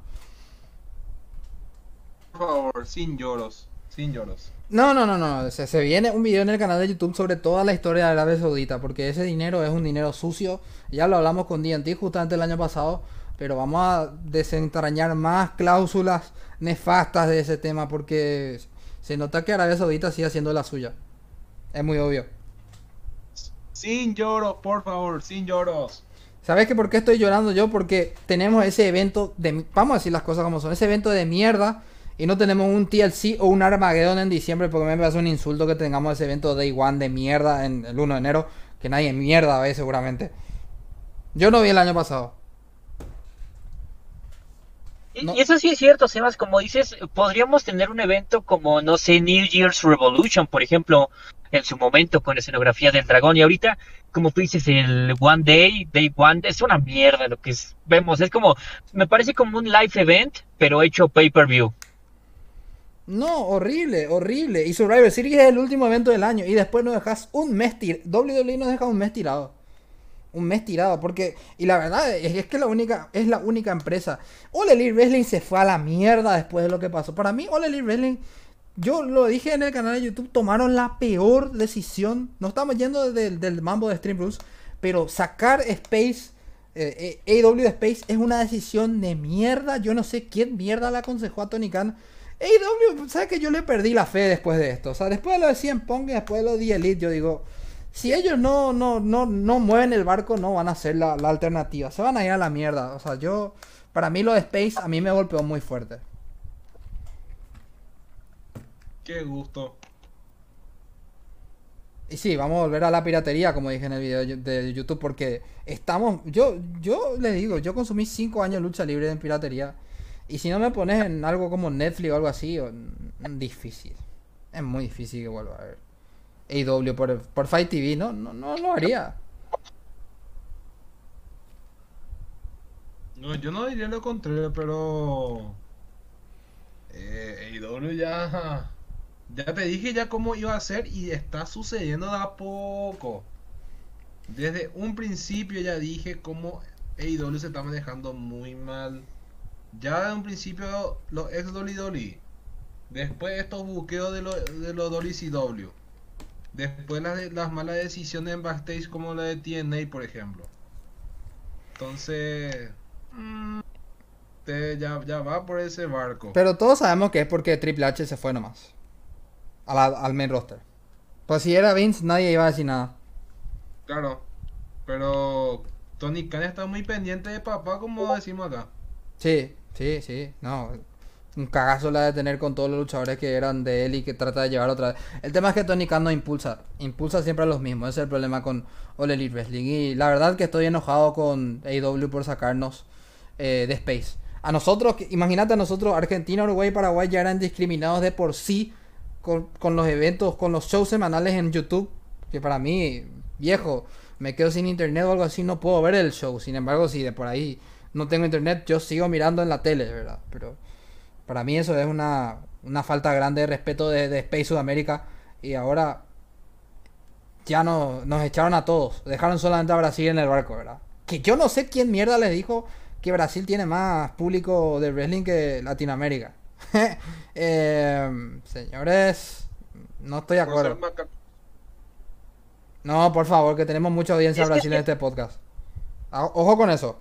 Por favor, sin lloros. Sin lloros. No, no, no, no. Se, se viene un video en el canal de YouTube sobre toda la historia de Arabia Saudita, porque ese dinero es un dinero sucio. Ya lo hablamos con DNT justamente el año pasado, pero vamos a desentrañar más cláusulas nefastas de ese tema, porque se nota que Arabia Saudita sigue haciendo la suya. Es muy obvio. Sin lloros, por favor, sin lloros. ¿Sabes que por qué estoy llorando yo? Porque tenemos ese evento de... Vamos a decir las cosas como son. Ese evento de mierda. Y no tenemos un TLC o un Armageddon en diciembre. Porque me parece un insulto que tengamos ese evento Day One de mierda en el 1 de enero. Que nadie mierda ve seguramente. Yo no vi el año pasado. Y, No. y eso sí es cierto, Sebas, como dices, podríamos tener un evento como, no sé, New Year's Revolution, por ejemplo, en su momento con escenografía del dragón. Y ahorita, como tú dices, el One Day, Day One, es una mierda lo que es- vemos. Es como, me parece como un live event, pero hecho pay-per-view. No, horrible, horrible. Y Survivor Series es el último evento del año. Y después nos dejas un mes tirado. WWE nos deja un mes tirado. Un mes tirado. Porque. Y la verdad es, que la única, es la única empresa. All Elite Wrestling se fue a la mierda después de lo que pasó. Para mí, All Elite Wrestling. Yo lo dije en el canal de YouTube. Tomaron la peor decisión. No estamos yendo del, del mambo de Stream Rules. Pero sacar Space. eh, eh, AW Space es una decisión de mierda. Yo no sé quién mierda le aconsejó a Tony Khan. AEW, ¿sabes que yo le perdí la fe después de esto? O sea, después de lo de CM Punk y después de lo de Elite, yo digo, si ellos no, no, no, no mueven el barco, no van a ser la, la alternativa. Se van a ir a la mierda. O sea, yo, para mí lo de Space a mí me golpeó muy fuerte. Qué gusto. Y sí, vamos a volver a la piratería, como dije en el video de YouTube, porque estamos, yo, yo le digo, yo consumí 5 años de lucha libre en piratería. Y si no me pones en algo como Netflix o algo así, o- mm, difícil. Es muy difícil que vuelva a ver. AW por, por Fight TV, no, no, no lo haría. No, yo no diría lo contrario, pero. Eh, AEW ya. Ya te dije ya cómo iba a ser y está sucediendo de a poco. Desde un principio ya dije cómo AEW se está manejando muy mal. Ya de un principio los ex Dolly Dolly. Después estos buqueos de los de los Dolly CW. Después las, las malas decisiones en backstage como la de TNA, por ejemplo. Entonces, te- ya, ya va por ese barco. Pero todos sabemos que es porque Triple H se fue nomás. La- al main roster. Pues si era Vince, nadie iba a decir nada. Claro, pero Tony Khan está muy pendiente de papá, como decimos acá. Sí, sí, sí, no. Un cagazo la de tener con todos los luchadores que eran de él y que trata de llevar otra vez. El tema es que Tony Khan no impulsa, impulsa siempre a los mismos. Ese es el problema con All Elite Wrestling. Y la verdad que estoy enojado con AEW por sacarnos eh, de Space. A nosotros, imagínate a nosotros, Argentina, Uruguay y Paraguay ya eran discriminados de por sí con, con los eventos, con los shows semanales en YouTube. Que para mí, viejo, me quedo sin internet o algo así, no puedo ver el show. Sin embargo, si de por ahí no tengo internet, yo sigo mirando en la tele, ¿verdad? Pero para mí eso es una, una falta grande de respeto de, de Space Sudamérica. Y ahora ya no, nos echaron a todos. Dejaron solamente a Brasil en el barco, ¿verdad? Que yo no sé quién mierda les dijo que Brasil tiene más público de wrestling que Latinoamérica. Eh, señores, no estoy de acuerdo. No, por favor, que tenemos mucha audiencia Es que- brasileña en este podcast. Ah, Ojo con eso.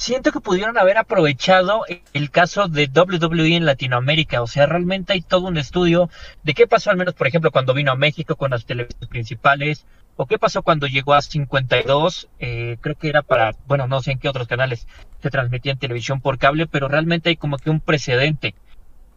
Siento que pudieron haber aprovechado el caso de WWE en Latinoamérica. O sea, realmente hay todo un estudio de qué pasó, al menos, por ejemplo, cuando vino a México con las televisiones principales, o qué pasó cuando llegó a 52. eh, creo que era para, bueno, no sé en qué otros canales se transmitía en televisión por cable, pero realmente hay como que un precedente.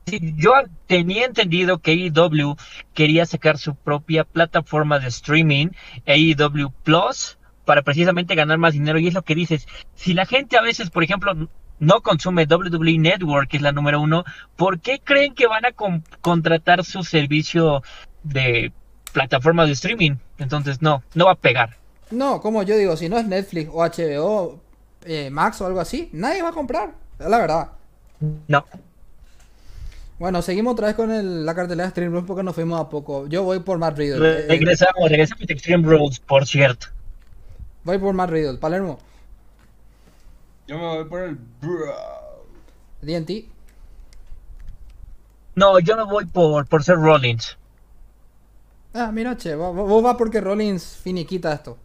Yo tenía entendido que AEW quería sacar su propia plataforma de streaming, AEW Plus, para precisamente ganar más dinero. Y es lo que dices, si la gente a veces, por ejemplo, no consume WWE Network, que es la número uno, ¿por qué creen que van a con- contratar su servicio de plataforma de streaming? Entonces no, no va a pegar. No, como yo digo, si no es Netflix o HBO, eh, Max o algo así, nadie va a comprar. Es la verdad. No. Bueno, seguimos otra vez con el- la cartelera de Stream Room porque nos fuimos a poco. Yo voy por Matt Riddle. Eh, Regresamos, regresamos a Extreme Rules, por cierto. Voy por Matt Riddle. Palermo, Yo me voy por el bro. DNT. No, yo me voy por, por ser Rollins. Ah, mira, che, vos, vos vas porque Rollins finiquita esto.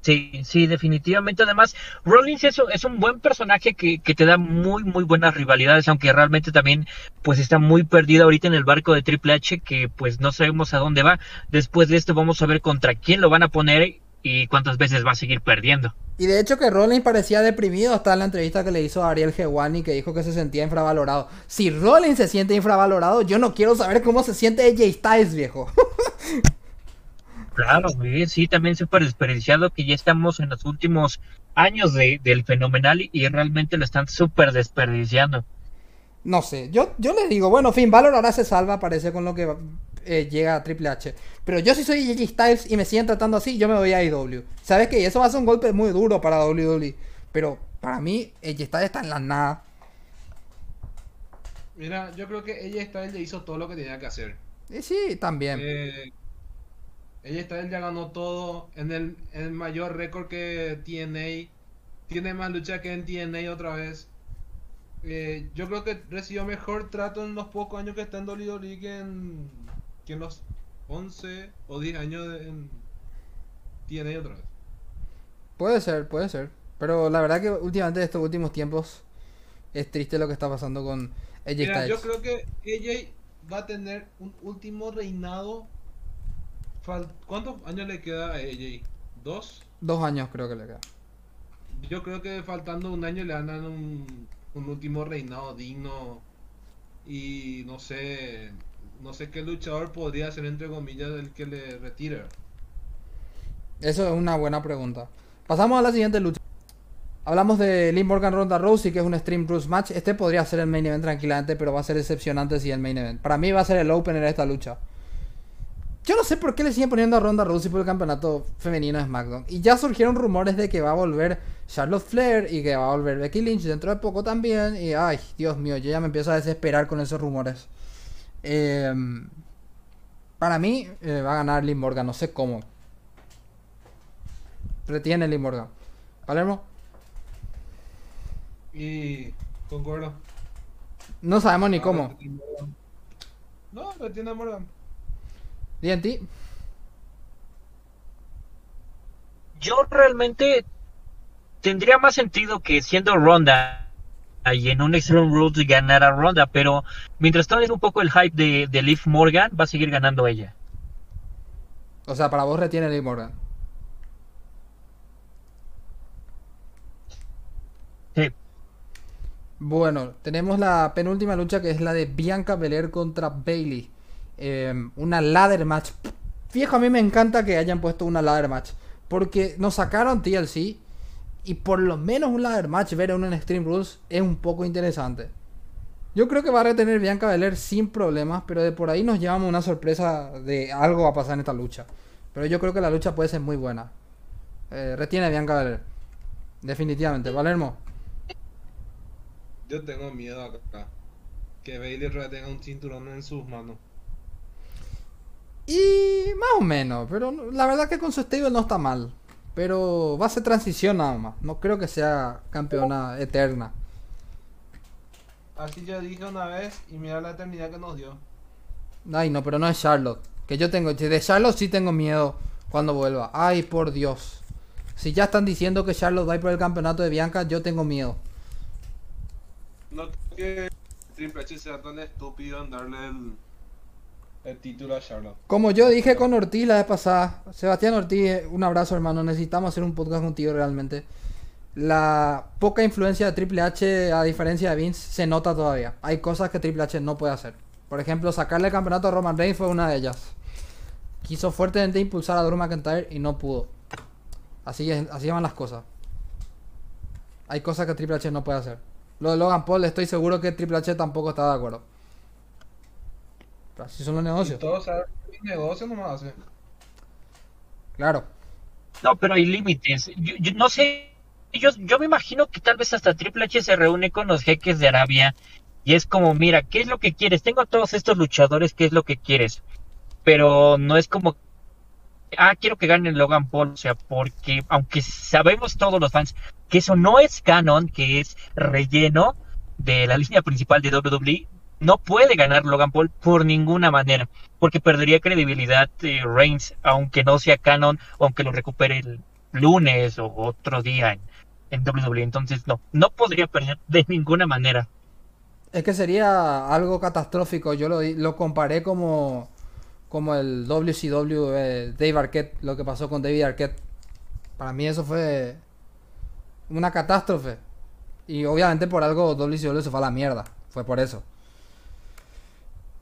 Sí, sí, definitivamente. Además, Rollins es, un buen personaje que, que te da muy, muy buenas rivalidades, aunque realmente también pues está muy perdido ahorita en el barco de Triple H, que pues no sabemos a dónde va. Después de esto vamos a ver contra quién lo van a poner y cuántas veces va a seguir perdiendo. Y de hecho que Rollins parecía deprimido hasta en la entrevista que le hizo a Ariel Gewani que dijo que se sentía infravalorado. Si Rollins se siente infravalorado, yo no quiero saber cómo se siente AJ Styles, viejo. Claro, sí, sí, también súper desperdiciado que ya estamos en los últimos años de, del fenomenal y, y realmente lo están súper desperdiciando. No sé, yo, yo les digo, bueno, Finn Balor ahora se salva, parece con lo que eh, llega a Triple H. Pero yo si soy AJ Styles y me siguen tratando así, yo me voy a IW. ¿Sabes qué? Eso va a ser un golpe muy duro para WWE. Pero para mí, AJ Styles está en la nada. Mira, yo creo que ella Styles ya hizo todo lo que tenía que hacer. Y sí, también. Eh, ella Styles ya ganó todo en el, en el mayor récord que TNA. Tiene más lucha que en TNA otra vez. Eh, yo creo que recibió mejor trato en los pocos años que está en WWE que en, que en los 11 o 10 años de, en TNA otra vez. Puede ser, puede ser. Pero la verdad que últimamente, estos últimos tiempos, es triste lo que está pasando con AJ Mira, Styles. yo creo que AJ va a tener un último reinado. ¿Cuántos años le queda a AJ? ¿Dos? Dos años creo que le queda. Yo creo que faltando un año le dan un, un último reinado digno. Y no sé. No sé qué luchador podría ser, entre comillas, el que le retire. Eso es una buena pregunta. Pasamos a la siguiente lucha. Hablamos de Lynn Morgan Ronda Rousey, que es un Stream Rules match. Este podría ser el main event tranquilamente, pero va a ser decepcionante si el main event. Para mí va a ser el opener de esta lucha. Yo no sé por qué le siguen poniendo a Ronda Rousey por el campeonato femenino de SmackDown. Y ya surgieron rumores de que va a volver Charlotte Flair y que va a volver Becky Lynch dentro de poco también. Y ay, Dios mío, yo ya me empiezo a desesperar con esos rumores. Em, para mí eh, va a ganar Lynn Morgan, no sé cómo. Retiene Lynn Morgan. Palermo, Y concuerdo. no sabemos ni Ah, cómo. retiene a Morgan. No, retiene Morgan. DNT, Yo realmente tendría más sentido que siendo Ronda y en un Extreme Rules ganara Ronda, pero mientras todavía es un poco el hype de, de Liv Morgan, va a seguir ganando ella. o sea, para vos retiene Lynn Morgan. Sí. Bueno, tenemos la penúltima lucha que es la de Bianca Belair contra Bailey. Una ladder match. Viejo, a mí me encanta que hayan puesto una ladder match. Porque nos sacaron TLC. Y por lo menos un ladder match ver en un Extreme Rules es un poco interesante. Yo creo que va a retener Bianca Belair sin problemas. Pero de por ahí nos llevamos una sorpresa de algo va a pasar en esta lucha. Pero yo creo que la lucha puede ser muy buena. Eh, retiene Bianca Belair. Definitivamente. Palermo. Yo tengo miedo acá. Que Bailey retenga un cinturón en sus manos. Y más o menos, pero la verdad que con su stable no está mal. Pero va a ser transición nada más. No creo que sea campeona eterna. Así ya dije una vez y mira la eternidad que nos dio. Ay, no, pero no es Charlotte. Que yo tengo. De Charlotte sí tengo miedo cuando vuelva. Ay, por Dios. Si ya están diciendo que Charlotte va a ir por el campeonato de Bianca, yo tengo miedo. No creo que Triple H sea tan estúpido en darle el, el título a Charlotte. Como yo dije con Ortiz la vez pasada, Sebastián Ortiz, un abrazo hermano, necesitamos hacer un podcast contigo realmente. La poca influencia de Triple H, a diferencia de Vince, se nota todavía. Hay cosas que Triple H no puede hacer. Por ejemplo, sacarle el campeonato a Roman Reigns fue una de ellas. Quiso fuertemente impulsar a Drew McIntyre y no pudo. Así, es, así van las cosas. Hay cosas que Triple H no puede hacer. Lo de Logan Paul, estoy seguro que Triple H tampoco está de acuerdo. Así son los Y negocios. todos saben que negocio no más hace. Claro. No, pero hay límites. Yo, yo no sé. Yo, yo me imagino que tal vez hasta Triple H se reúne con los jeques de Arabia y es como, mira, ¿qué es lo que quieres? Tengo a todos estos luchadores, ¿qué es lo que quieres? Pero no es como, ah, quiero que gane Logan Paul, o sea, porque aunque sabemos todos los fans que eso no es canon, que es relleno de la línea principal de WWE, no puede ganar Logan Paul por ninguna manera, porque perdería credibilidad eh, Reigns, aunque no sea canon, aunque lo recupere el lunes o otro día en, en WWE. Entonces, no, no podría perder de ninguna manera. Es que sería algo catastrófico. Yo lo, lo comparé como, como el WCW eh, Dave Arquette, lo que pasó con David Arquette. Para mí eso fue una catástrofe. Y obviamente por algo WCW se fue a la mierda. Fue por eso.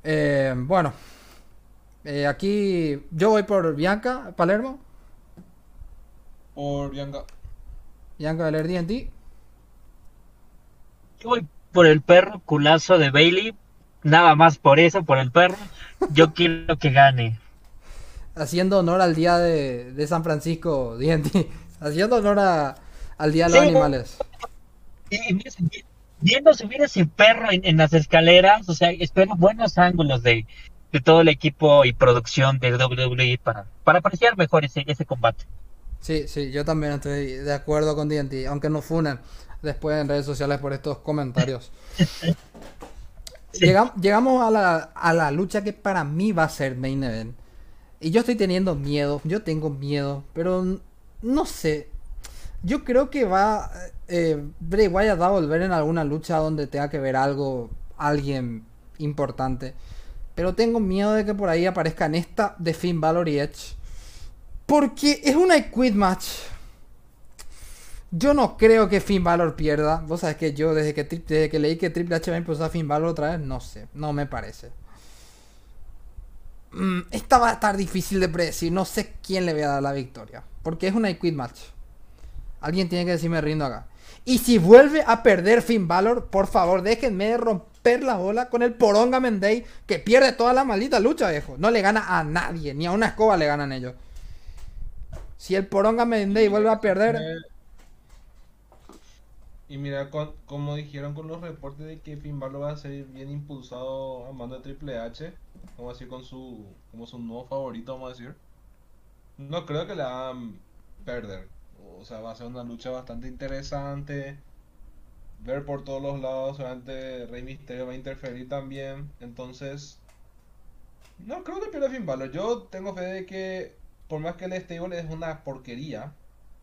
Eh, bueno. Eh, aquí yo voy por Bianca, Palermo. Por Bianca. Bianca Belair DNT. Yo voy por el perro culazo de Bailey, nada más por eso, por el perro. Yo quiero que gane. Haciendo honor al día de, de San Francisco DNT. Haciendo honor a- al día de los Sí. animales. Y, y mira, viendo subir ese perro en, en las escaleras, o sea, espero buenos ángulos de, de todo el equipo y producción de WWE para, para apreciar mejor ese, ese combate. Sí, sí, yo también estoy de acuerdo con DNT, aunque nos funen después en redes sociales por estos comentarios. Llegam- llegamos a la, a la lucha que para mí va a ser main event. Y yo estoy teniendo miedo, yo tengo miedo, pero no sé. Yo creo que va. Eh, Bray Wyatt va a volver en alguna lucha donde tenga que ver algo, alguien importante. Pero tengo miedo de que por ahí aparezcan esta de Finn Balor y Edge. Porque es una quit match. Yo no creo que Finn Balor pierda. Vos sabés que yo desde que, desde que leí que Triple H va a impulsar Finn Balor otra vez, no sé, no me parece. Mm, esta va a estar difícil de predecir. No sé quién le voy a dar la victoria. Porque es una quit match. Alguien tiene que decirme rindo acá. Y si vuelve a perder Finn Balor, por favor, déjenme de romper la bola con el Poronga Mendey que pierde toda la maldita lucha, viejo. No le gana a nadie, ni a una escoba le ganan ellos. Si el Poronga Mendey vuelve a perder, Y mira, como dijeron con los reportes de que Finn Balor va a ser bien impulsado a mano de Triple H, como así con su, como su nuevo favorito, vamos a decir. No creo que le hagan perder. O sea, va a ser una lucha bastante interesante. Ver por todos los lados, obviamente Rey Mysterio va a interferir también. Entonces, no creo que pierda Finn Balor. Yo tengo fe de que, por más que el stable es una porquería,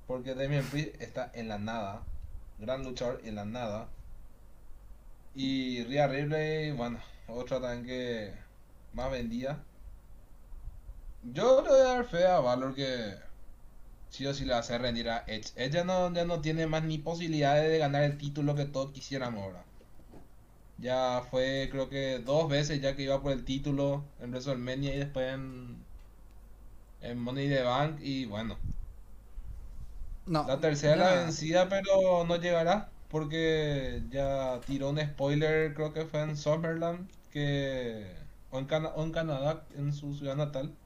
porque Damian Priest está en la nada gran luchador en la nada. Y Rhea Ripley, bueno, otra también que más vendida. Yo le voy a dar fe a Valor que sí o sí le va a hacer rendir a Edge. Edge ya no, ya no tiene más ni posibilidades de ganar el título que todos quisiéramos ahora. Ya fue creo que dos veces ya que iba por el título en WrestleMania y después en, en Money the Bank y bueno. no. La tercera la vencida, pero no llegará. Porque ya tiró un spoiler, creo que fue en Summerland. Que. O en, Cana- o en Canadá, en su ciudad natal.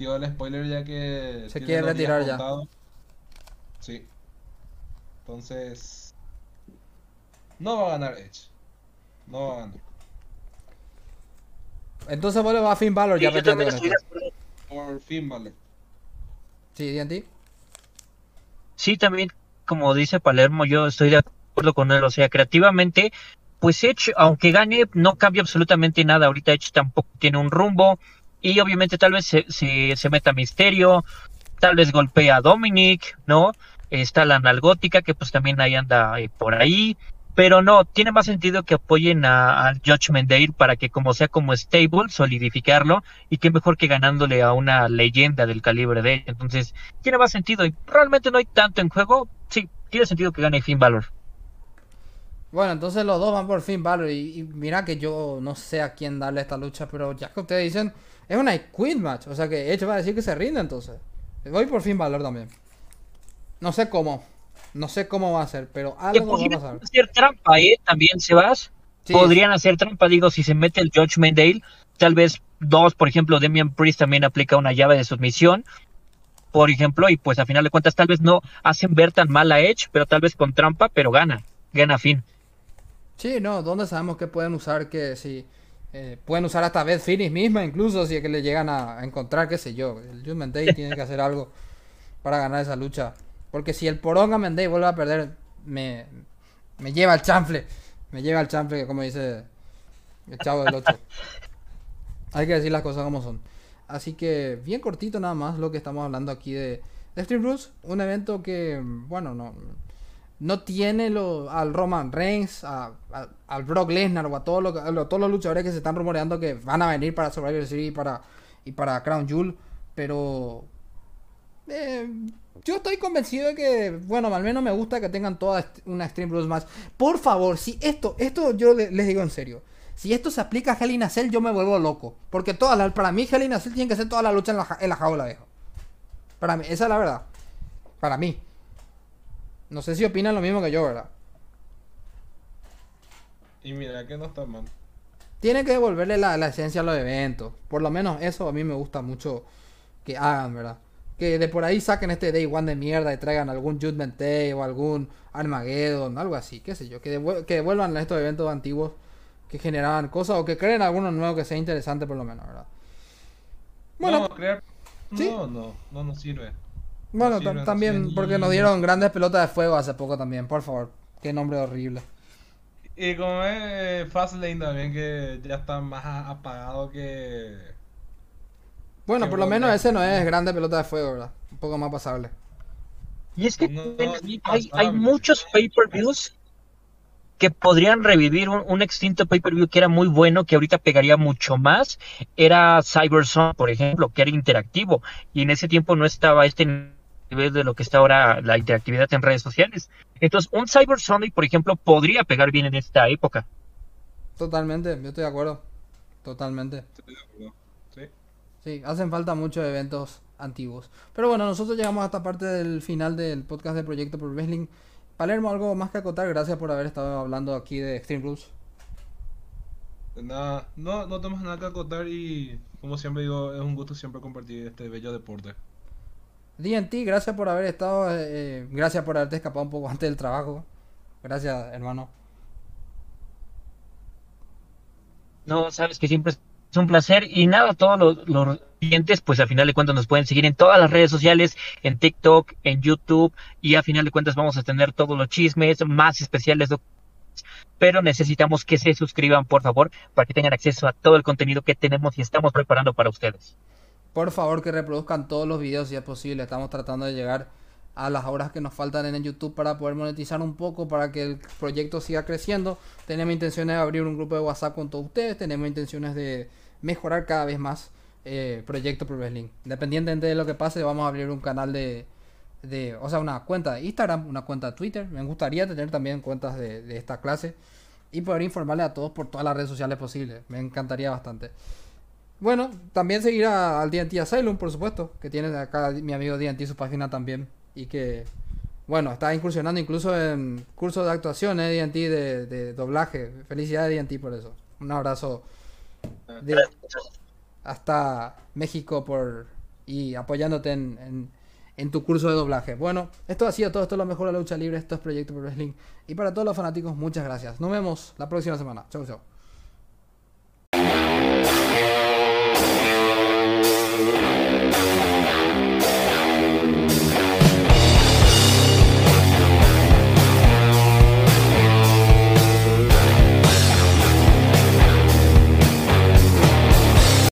El spoiler ya que. Se quiere retirar ya. Sí. Entonces. No va a ganar Edge. No va a ganar. Entonces vos le vas a Finn Balor ya Sí, esto. acuerdo. Por Finn Balor. Sí, DNT. sí, también, como dice Palermo, yo estoy de acuerdo con él. O sea, creativamente, pues Edge, aunque gane, no cambia absolutamente nada. Ahorita Edge tampoco tiene un rumbo. Y obviamente tal vez se, se, se meta misterio, tal vez golpea a Dominic, ¿no? Está la analgótica, que pues también ahí anda eh, por ahí. Pero no, tiene más sentido que apoyen a, Judgment Day para que como sea como stable, solidificarlo, y que mejor que ganándole a una leyenda del calibre de él. Entonces, tiene más sentido, y realmente no hay tanto en juego, sí, tiene sentido que gane Finn Balor. Bueno, entonces los dos van por Finn Balor, y, mira que yo no sé a quién darle esta lucha, pero ya que ustedes dicen, es una quit match, o sea que Edge va a decir que se rinde entonces. Voy por Finn Balor también. No sé cómo. No sé cómo va a ser, pero algo va a pasar. hacer trampa, ¿eh? También, Sebas. Podrían hacer trampa, digo, si se mete el Judgment Dale, tal vez dos, por ejemplo, Demian Priest también aplica una llave de submisión, por ejemplo, y pues a final de cuentas tal vez no hacen ver tan mal a Edge, pero tal vez con trampa, pero gana, gana fin. Sí, no, ¿dónde sabemos que pueden usar que si eh, pueden usar hasta Beth Phoenix misma, incluso si es que le llegan a, encontrar, qué sé yo, el Judgment Day tiene que hacer algo para ganar esa lucha. Porque si el Poronga Mendey vuelve a perder, me, me lleva al chanfle. Me lleva al chanfle, como dice el chavo del 8. Hay que decir las cosas como son. Así que bien cortito nada más lo que estamos hablando aquí de, de Street Bruce. Un evento que, bueno, no, no tiene lo, al Roman Reigns, a, al Brock Lesnar o a, todos los luchadores que se están rumoreando que van a venir para Survivor Series y para, y para Crown Jewel. Pero eh, yo estoy convencido de que, bueno, al menos me gusta que tengan toda una Stream Bros más. Por favor, si esto, esto yo les digo en serio. Si esto se aplica a Hell in a yo me vuelvo loco. Porque todas las, para mí Hell in a tiene que ser toda la lucha en la, en la jaula, viejo. Para mí, esa es la verdad. Para mí. No sé si opinan lo mismo que yo, ¿verdad? Y mira que no está mal. Tiene que devolverle la, la esencia a los eventos. Por lo menos eso a mí me gusta mucho que hagan, ¿verdad? que de por ahí saquen este Day One de mierda y traigan algún Judgment Day o algún Armageddon, algo así, qué sé yo, que, devuelvan estos eventos antiguos que generaban cosas o que creen alguno nuevo que sea interesante por lo menos, ¿verdad? Bueno, no, crear... no, no, no nos sirve. Bueno, también porque nos dieron grandes pelotas de fuego hace poco también, por favor. Qué nombre horrible. Y como es eh, Fastlane también que ya está más apagado que bueno, por lo menos ese no es grande pelota de fuego, ¿verdad? Un poco más pasable. Y es que hay, muchos pay-per-views que podrían revivir un, extinto pay-per-view que era muy bueno, que ahorita pegaría mucho más. Era Cyberzone, por ejemplo, que era interactivo. Y en ese tiempo no estaba este nivel de lo que está ahora la interactividad en redes sociales. Entonces, un Cyber por ejemplo, podría pegar bien en esta época. Totalmente, yo estoy de acuerdo. Totalmente. Sí, hacen falta muchos eventos antiguos. Pero bueno, nosotros llegamos a esta parte del final del podcast de Proyecto Pro Wrestling. Palermo, algo más que acotar. Gracias por haber estado hablando aquí de Extreme Rules. Nada, no, no tenemos nada que acotar y como siempre digo, es un gusto siempre compartir este bello deporte. DNT, gracias por haber estado, eh, gracias por haberte escapado un poco antes del trabajo. Gracias, hermano. No, sabes que siempre es un placer y nada, todos los, clientes pues a final de cuentas nos pueden seguir en todas las redes sociales, en TikTok, en YouTube y a final de cuentas vamos a tener todos los chismes más especiales, pero necesitamos que se suscriban por favor para que tengan acceso a todo el contenido que tenemos y estamos preparando para ustedes. Por favor que reproduzcan todos los videos si es posible, estamos tratando de llegar a las horas que nos faltan en el YouTube para poder monetizar un poco, para que el proyecto siga creciendo. Tenemos intenciones de abrir un grupo de WhatsApp con todos ustedes, tenemos intenciones de mejorar cada vez más eh, Proyecto Pro Wrestling. Independientemente de lo que pase, vamos a abrir un canal de, de, o sea, una cuenta de Instagram, una cuenta de Twitter. Me gustaría tener también cuentas de, de esta clase y poder informarle a todos por todas las redes sociales posibles. Me encantaría bastante. Bueno, también seguir al DNT Asylum, por supuesto, que tiene acá mi amigo DNT su página también y que, bueno, está incursionando incluso en cursos de actuación, eh, DNT de, de doblaje. Felicidades DNT por eso. Un abrazo hasta México por y apoyándote en, en, tu curso de doblaje. Bueno, esto ha sido todo. Esto es lo mejor de la lucha libre. Esto es Proyecto Pro Wrestling. Y para todos los fanáticos, muchas gracias. Nos vemos la próxima semana. Chau, chau.